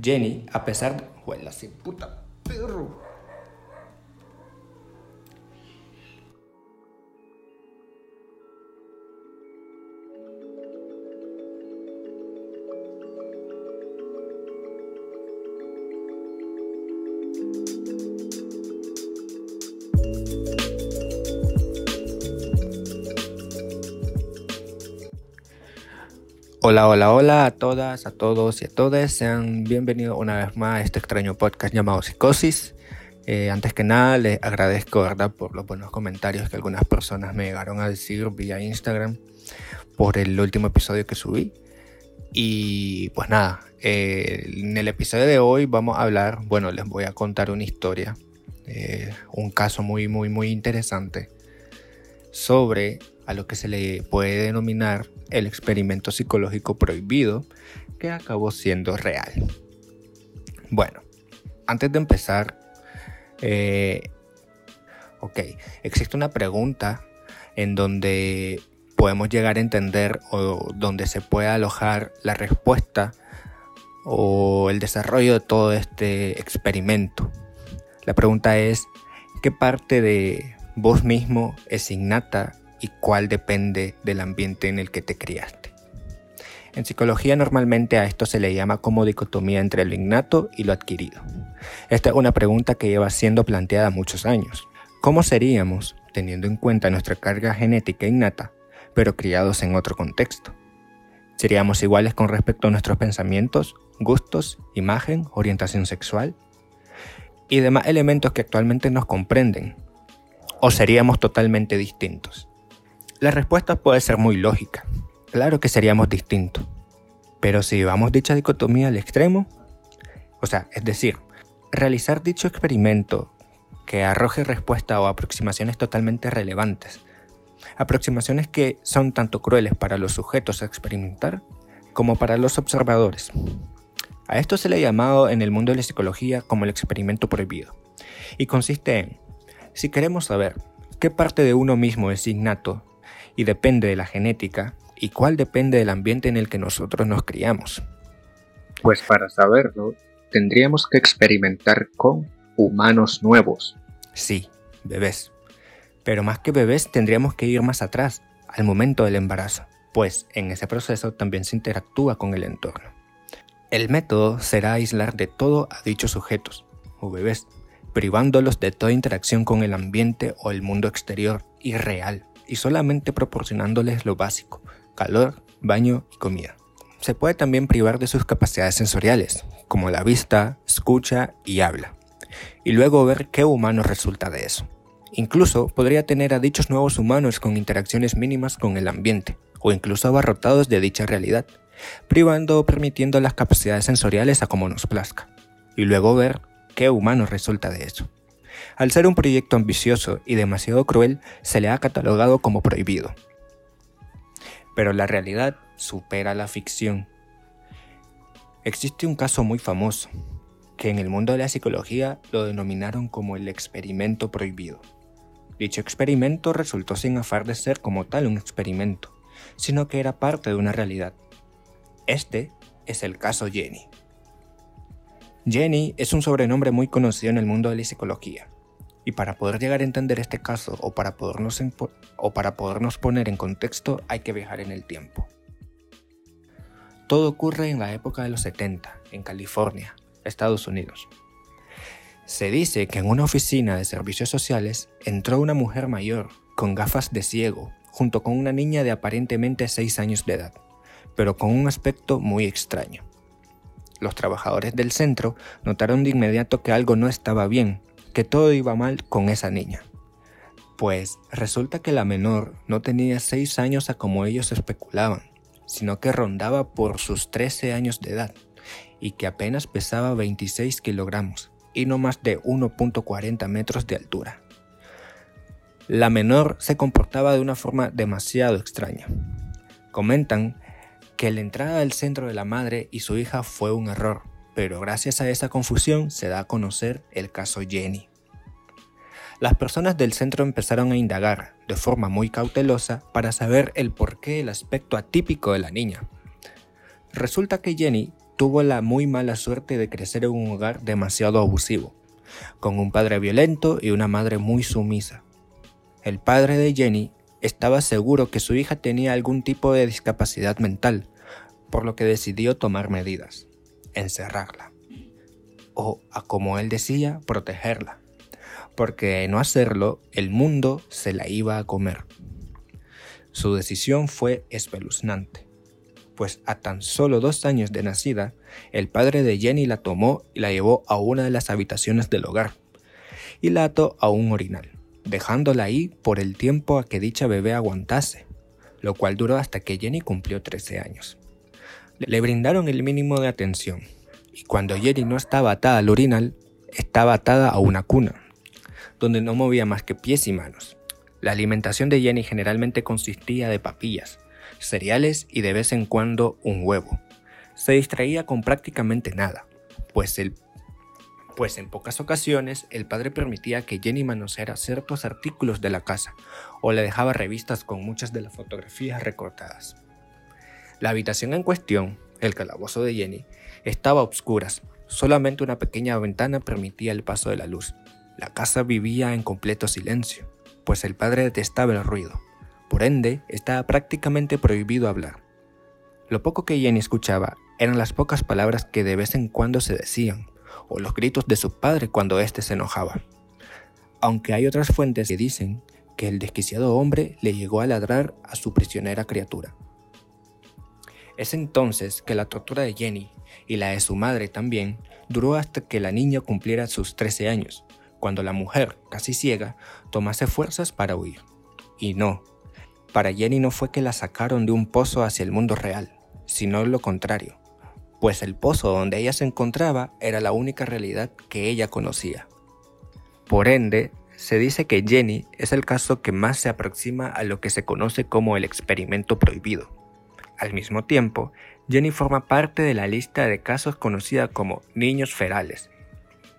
Jenny, a pesar de... ¡Huela, puta perro! Hola, hola, hola a todas, a todos y a todas. Sean bienvenidos una vez más a este extraño podcast llamado Psicosis. Eh, antes que nada, les agradezco, ¿verdad?, por los buenos comentarios que algunas personas me llegaron a decir vía Instagram por el último episodio que subí. Y pues nada, eh, en el episodio de hoy vamos a hablar, bueno, les voy a contar una historia, eh, un caso muy, muy, muy interesante sobre a lo que se le puede denominar el experimento psicológico prohibido que acabó siendo real. Bueno, antes de empezar, eh, ok, existe una pregunta en donde podemos llegar a entender o donde se puede alojar la respuesta o el desarrollo de todo este experimento. La pregunta es, ¿qué parte de vos mismo es innata y cuál depende del ambiente en el que te criaste. En psicología normalmente a esto se le llama como dicotomía entre lo innato y lo adquirido. Esta es una pregunta que lleva siendo planteada muchos años. ¿Cómo seríamos teniendo en cuenta nuestra carga genética innata, pero criados en otro contexto? ¿Seríamos iguales con respecto a nuestros pensamientos, gustos, imagen, orientación sexual? Y demás elementos que actualmente nos comprenden. ¿O seríamos totalmente distintos? La respuesta puede ser muy lógica. Claro que seríamos distintos. Pero si llevamos dicha dicotomía al extremo, o sea, es decir, realizar dicho experimento que arroje respuesta o aproximaciones totalmente relevantes, aproximaciones que son tanto crueles para los sujetos a experimentar como para los observadores. A esto se le ha llamado en el mundo de la psicología como el experimento prohibido, y consiste en, si queremos saber qué parte de uno mismo es innato y depende de la genética y cuál depende del ambiente en el que nosotros nos criamos. Pues para saberlo, tendríamos que experimentar con humanos nuevos. Sí, bebés. Pero más que bebés tendríamos que ir más atrás, al momento del embarazo, pues en ese proceso también se interactúa con el entorno. El método será aislar de todo a dichos sujetos, o bebés, privándolos de toda interacción con el ambiente o el mundo exterior y real y solamente proporcionándoles lo básico, calor, baño y comida. Se puede también privar de sus capacidades sensoriales, como la vista, escucha y habla, y luego ver qué humano resulta de eso. Incluso podría tener a dichos nuevos humanos con interacciones mínimas con el ambiente, o incluso abarrotados de dicha realidad, privando o permitiendo las capacidades sensoriales a como nos plazca, y luego ver qué humano resulta de eso. Al ser un proyecto ambicioso y demasiado cruel, se le ha catalogado como prohibido. Pero la realidad supera la ficción. Existe un caso muy famoso, que en el mundo de la psicología lo denominaron como el experimento prohibido. Dicho experimento resultó sin afar de ser como tal un experimento, sino que era parte de una realidad. Este es el caso Jenny. Jenny es un sobrenombre muy conocido en el mundo de la psicología. Y para poder llegar a entender este caso o para podernos, o para podernos poner en contexto hay que viajar en el tiempo. Todo ocurre en la época de los 70, en California, Estados Unidos. Se dice que en una oficina de servicios sociales entró una mujer mayor, con gafas de ciego, junto con una niña de aparentemente 6 años de edad, pero con un aspecto muy extraño. Los trabajadores del centro notaron de inmediato que algo no estaba bien, que todo iba mal con esa niña. Pues resulta que la menor no tenía 6 años a como ellos especulaban, sino que rondaba por sus 13 años de edad y que apenas pesaba 26 kilogramos y no más de 1.40 metros de altura. La menor se comportaba de una forma demasiado extraña. Comentan que la entrada del centro de la madre y su hija fue un error, pero gracias a esa confusión se da a conocer el caso Jenny. Las personas del centro empezaron a indagar de forma muy cautelosa para saber el porqué del aspecto atípico de la niña. Resulta que Jenny tuvo la muy mala suerte de crecer en un hogar demasiado abusivo, con un padre violento y una madre muy sumisa. El padre de Jenny estaba seguro que su hija tenía algún tipo de discapacidad mental, por lo que decidió tomar medidas, encerrarla, o, a como él decía, protegerla, porque de no hacerlo el mundo se la iba a comer. Su decisión fue espeluznante, pues a tan solo dos años de nacida, el padre de Jenny la tomó y la llevó a una de las habitaciones del hogar, y la ató a un orinal dejándola ahí por el tiempo a que dicha bebé aguantase, lo cual duró hasta que Jenny cumplió 13 años. Le brindaron el mínimo de atención, y cuando Jenny no estaba atada al orinal, estaba atada a una cuna, donde no movía más que pies y manos. La alimentación de Jenny generalmente consistía de papillas, cereales y de vez en cuando un huevo. Se distraía con prácticamente nada, pues el pues en pocas ocasiones el padre permitía que Jenny manoseara ciertos artículos de la casa o le dejaba revistas con muchas de las fotografías recortadas. La habitación en cuestión, el calabozo de Jenny, estaba a oscuras, solamente una pequeña ventana permitía el paso de la luz. La casa vivía en completo silencio, pues el padre detestaba el ruido, por ende estaba prácticamente prohibido hablar. Lo poco que Jenny escuchaba eran las pocas palabras que de vez en cuando se decían, o los gritos de su padre cuando éste se enojaba. Aunque hay otras fuentes que dicen que el desquiciado hombre le llegó a ladrar a su prisionera criatura. Es entonces que la tortura de Jenny y la de su madre también duró hasta que la niña cumpliera sus 13 años, cuando la mujer, casi ciega, tomase fuerzas para huir. Y no, para Jenny no fue que la sacaron de un pozo hacia el mundo real, sino lo contrario pues el pozo donde ella se encontraba era la única realidad que ella conocía. Por ende, se dice que Jenny es el caso que más se aproxima a lo que se conoce como el experimento prohibido. Al mismo tiempo, Jenny forma parte de la lista de casos conocida como niños ferales,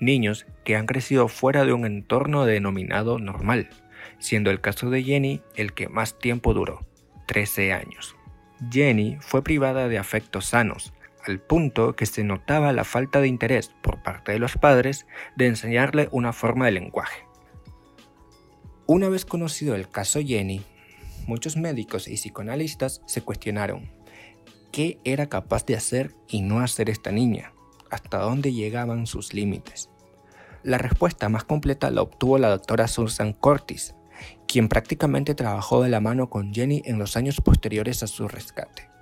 niños que han crecido fuera de un entorno denominado normal, siendo el caso de Jenny el que más tiempo duró, 13 años. Jenny fue privada de afectos sanos, al punto que se notaba la falta de interés por parte de los padres de enseñarle una forma de lenguaje. Una vez conocido el caso Jenny, muchos médicos y psicoanalistas se cuestionaron qué era capaz de hacer y no hacer esta niña, hasta dónde llegaban sus límites. La respuesta más completa la obtuvo la doctora Susan Cortis, quien prácticamente trabajó de la mano con Jenny en los años posteriores a su rescate.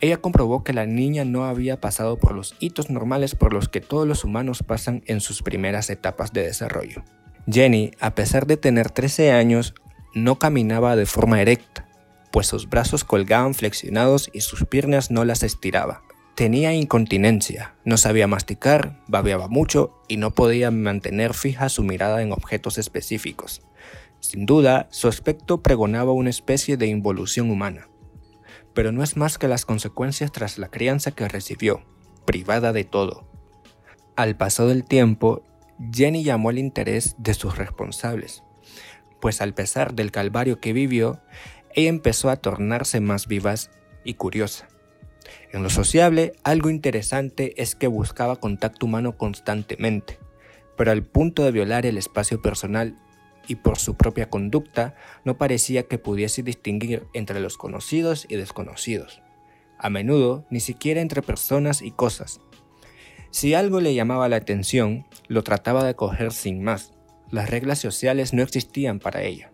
Ella comprobó que la niña no había pasado por los hitos normales por los que todos los humanos pasan en sus primeras etapas de desarrollo. Jenny, a pesar de tener 13 años, no caminaba de forma erecta, pues sus brazos colgaban flexionados y sus piernas no las estiraba. Tenía incontinencia, no sabía masticar, babeaba mucho y no podía mantener fija su mirada en objetos específicos. Sin duda, su aspecto pregonaba una especie de involución humana pero no es más que las consecuencias tras la crianza que recibió, privada de todo. Al paso del tiempo, Jenny llamó el interés de sus responsables, pues al pesar del calvario que vivió, ella empezó a tornarse más vivaz y curiosa. En lo sociable, algo interesante es que buscaba contacto humano constantemente, pero al punto de violar el espacio personal y por su propia conducta no parecía que pudiese distinguir entre los conocidos y desconocidos, a menudo ni siquiera entre personas y cosas. Si algo le llamaba la atención, lo trataba de coger sin más. Las reglas sociales no existían para ella.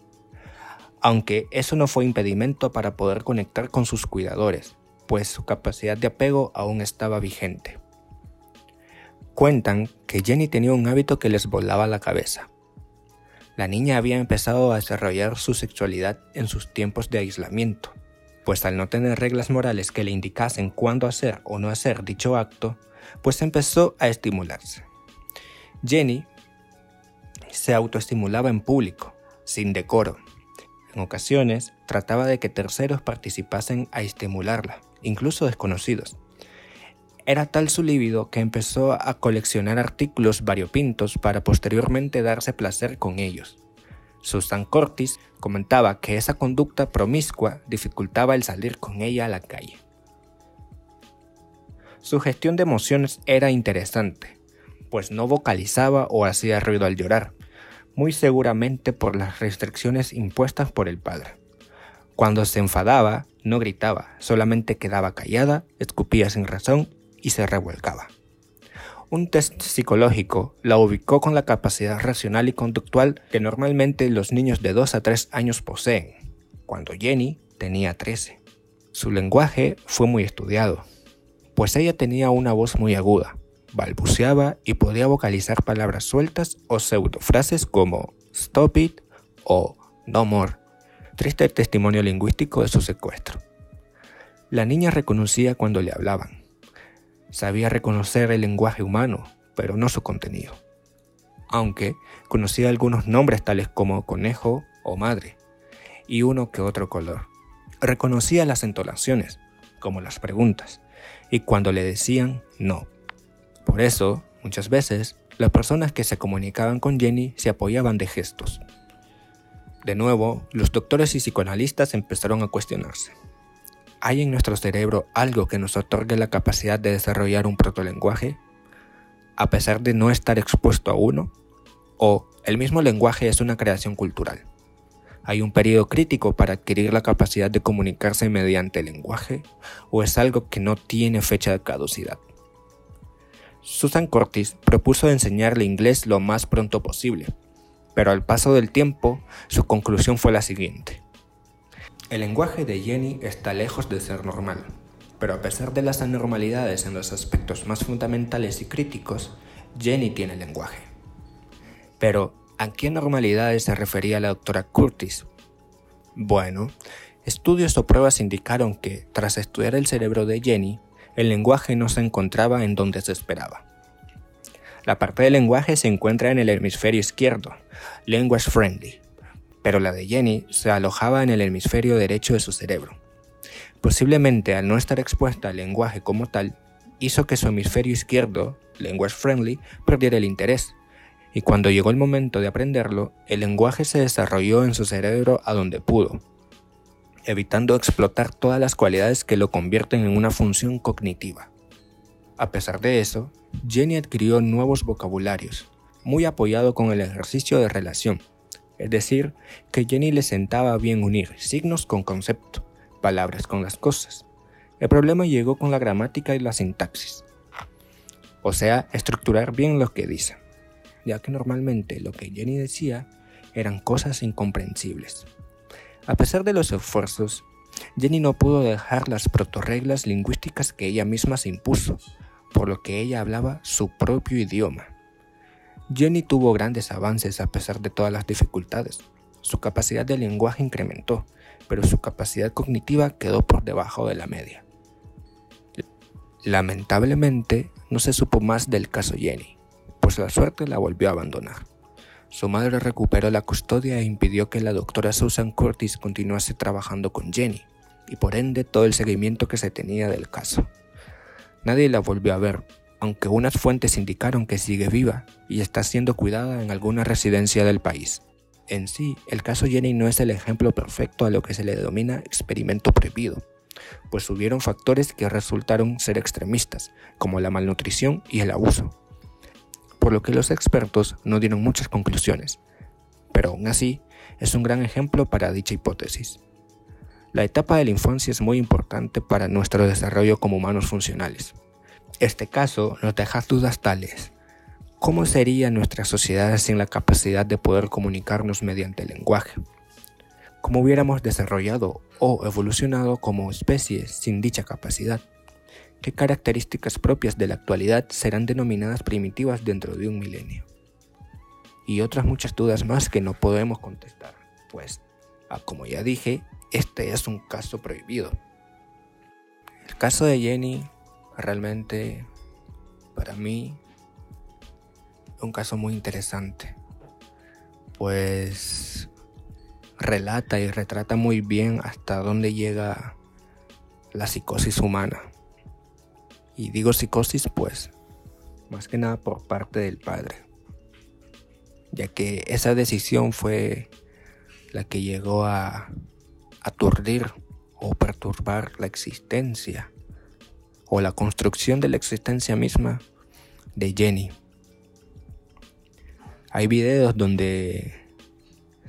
Aunque eso no fue impedimento para poder conectar con sus cuidadores, pues su capacidad de apego aún estaba vigente. Cuentan que Jenny tenía un hábito que les volaba la cabeza la niña había empezado a desarrollar su sexualidad en sus tiempos de aislamiento, pues al no tener reglas morales que le indicasen cuándo hacer o no hacer dicho acto, pues empezó a estimularse. Jenny se autoestimulaba en público, sin decoro. En ocasiones trataba de que terceros participasen a estimularla, incluso desconocidos. Era tal su líbido que empezó a coleccionar artículos variopintos para posteriormente darse placer con ellos. Susan Cortis comentaba que esa conducta promiscua dificultaba el salir con ella a la calle. Su gestión de emociones era interesante, pues no vocalizaba o hacía ruido al llorar, muy seguramente por las restricciones impuestas por el padre. Cuando se enfadaba, no gritaba, solamente quedaba callada, escupía sin razón y se revuelcaba. Un test psicológico la ubicó con la capacidad racional y conductual que normalmente los niños de 2 a 3 años poseen, cuando Jenny tenía 13. Su lenguaje fue muy estudiado, pues ella tenía una voz muy aguda, balbuceaba y podía vocalizar palabras sueltas o pseudofrases como stop it o no more. Triste testimonio lingüístico de su secuestro. La niña reconocía cuando le hablaban, Sabía reconocer el lenguaje humano, pero no su contenido. Aunque conocía algunos nombres tales como conejo o madre, y uno que otro color. Reconocía las entonaciones, como las preguntas, y cuando le decían no. Por eso, muchas veces, las personas que se comunicaban con Jenny se apoyaban de gestos. De nuevo, los doctores y psicoanalistas empezaron a cuestionarse. ¿Hay en nuestro cerebro algo que nos otorgue la capacidad de desarrollar un protolenguaje? A pesar de no estar expuesto a uno, o el mismo lenguaje es una creación cultural. ¿Hay un periodo crítico para adquirir la capacidad de comunicarse mediante el lenguaje o es algo que no tiene fecha de caducidad? Susan Curtis propuso enseñarle inglés lo más pronto posible, pero al paso del tiempo su conclusión fue la siguiente. El lenguaje de Jenny está lejos de ser normal, pero a pesar de las anormalidades en los aspectos más fundamentales y críticos, Jenny tiene lenguaje. Pero, ¿a qué anormalidades se refería la doctora Curtis? Bueno, estudios o pruebas indicaron que, tras estudiar el cerebro de Jenny, el lenguaje no se encontraba en donde se esperaba. La parte del lenguaje se encuentra en el hemisferio izquierdo, language friendly, pero la de Jenny se alojaba en el hemisferio derecho de su cerebro. Posiblemente al no estar expuesta al lenguaje como tal, hizo que su hemisferio izquierdo, language friendly, perdiera el interés. Y cuando llegó el momento de aprenderlo, el lenguaje se desarrolló en su cerebro a donde pudo, evitando explotar todas las cualidades que lo convierten en una función cognitiva. A pesar de eso, Jenny adquirió nuevos vocabularios, muy apoyado con el ejercicio de relación, es decir, que Jenny le sentaba bien unir signos con concepto, palabras con las cosas. El problema llegó con la gramática y la sintaxis, o sea, estructurar bien lo que dice, ya que normalmente lo que Jenny decía eran cosas incomprensibles. A pesar de los esfuerzos, Jenny no pudo dejar las protorreglas lingüísticas que ella misma se impuso, por lo que ella hablaba su propio idioma. Jenny tuvo grandes avances a pesar de todas las dificultades. Su capacidad de lenguaje incrementó, pero su capacidad cognitiva quedó por debajo de la media. Lamentablemente, no se supo más del caso Jenny, pues la suerte la volvió a abandonar. Su madre recuperó la custodia e impidió que la doctora Susan Curtis continuase trabajando con Jenny, y por ende todo el seguimiento que se tenía del caso. Nadie la volvió a ver, aunque unas fuentes indicaron que sigue viva y está siendo cuidada en alguna residencia del país. En sí, el caso Jenny no es el ejemplo perfecto a lo que se le denomina experimento prohibido, pues hubieron factores que resultaron ser extremistas, como la malnutrición y el abuso, por lo que los expertos no dieron muchas conclusiones, pero aún así es un gran ejemplo para dicha hipótesis. La etapa de la infancia es muy importante para nuestro desarrollo como humanos funcionales. Este caso nos deja dudas tales. ¿Cómo sería nuestra sociedad sin la capacidad de poder comunicarnos mediante el lenguaje? ¿Cómo hubiéramos desarrollado o evolucionado como especie sin dicha capacidad? ¿Qué características propias de la actualidad serán denominadas primitivas dentro de un milenio? Y otras muchas dudas más que no podemos contestar, pues, ah, como ya dije, este es un caso prohibido. El caso de Jenny realmente para mí un caso muy interesante, pues relata y retrata muy bien hasta dónde llega la psicosis humana. Y digo psicosis pues más que nada por parte del padre, ya que esa decisión fue la que llegó a aturdir o perturbar la existencia o la construcción de la existencia misma de Jenny. Hay videos donde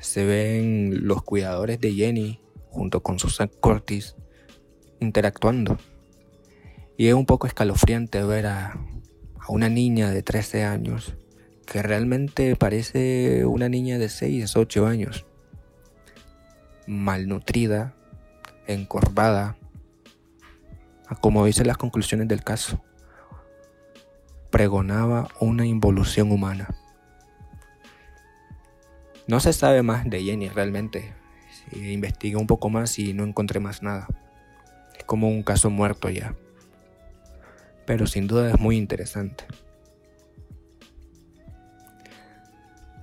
se ven los cuidadores de Jenny junto con Susan Curtis interactuando. Y es un poco escalofriante ver a, a una niña de 13 años que realmente parece una niña de 6, 8 años. Malnutrida, encorvada, como dicen las conclusiones del caso. Pregonaba una involución humana. No se sabe más de Jenny realmente. investigué un poco más y no encontré más nada. Es como un caso muerto ya. Pero sin duda es muy interesante.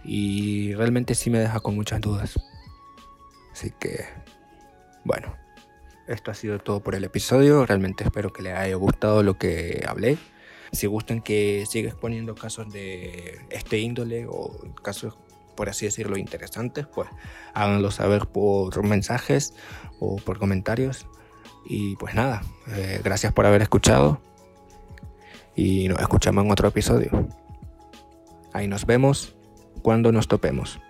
Y realmente sí me deja con muchas dudas. Así que, bueno, esto ha sido todo por el episodio. Realmente espero que les haya gustado lo que hablé. Si gustan que siga exponiendo casos de este índole o casos, por así decirlo, interesantes, pues háganlo saber por mensajes o por comentarios. Y pues nada, eh, gracias por haber escuchado y nos escuchamos en otro episodio. Ahí nos vemos cuando nos topemos.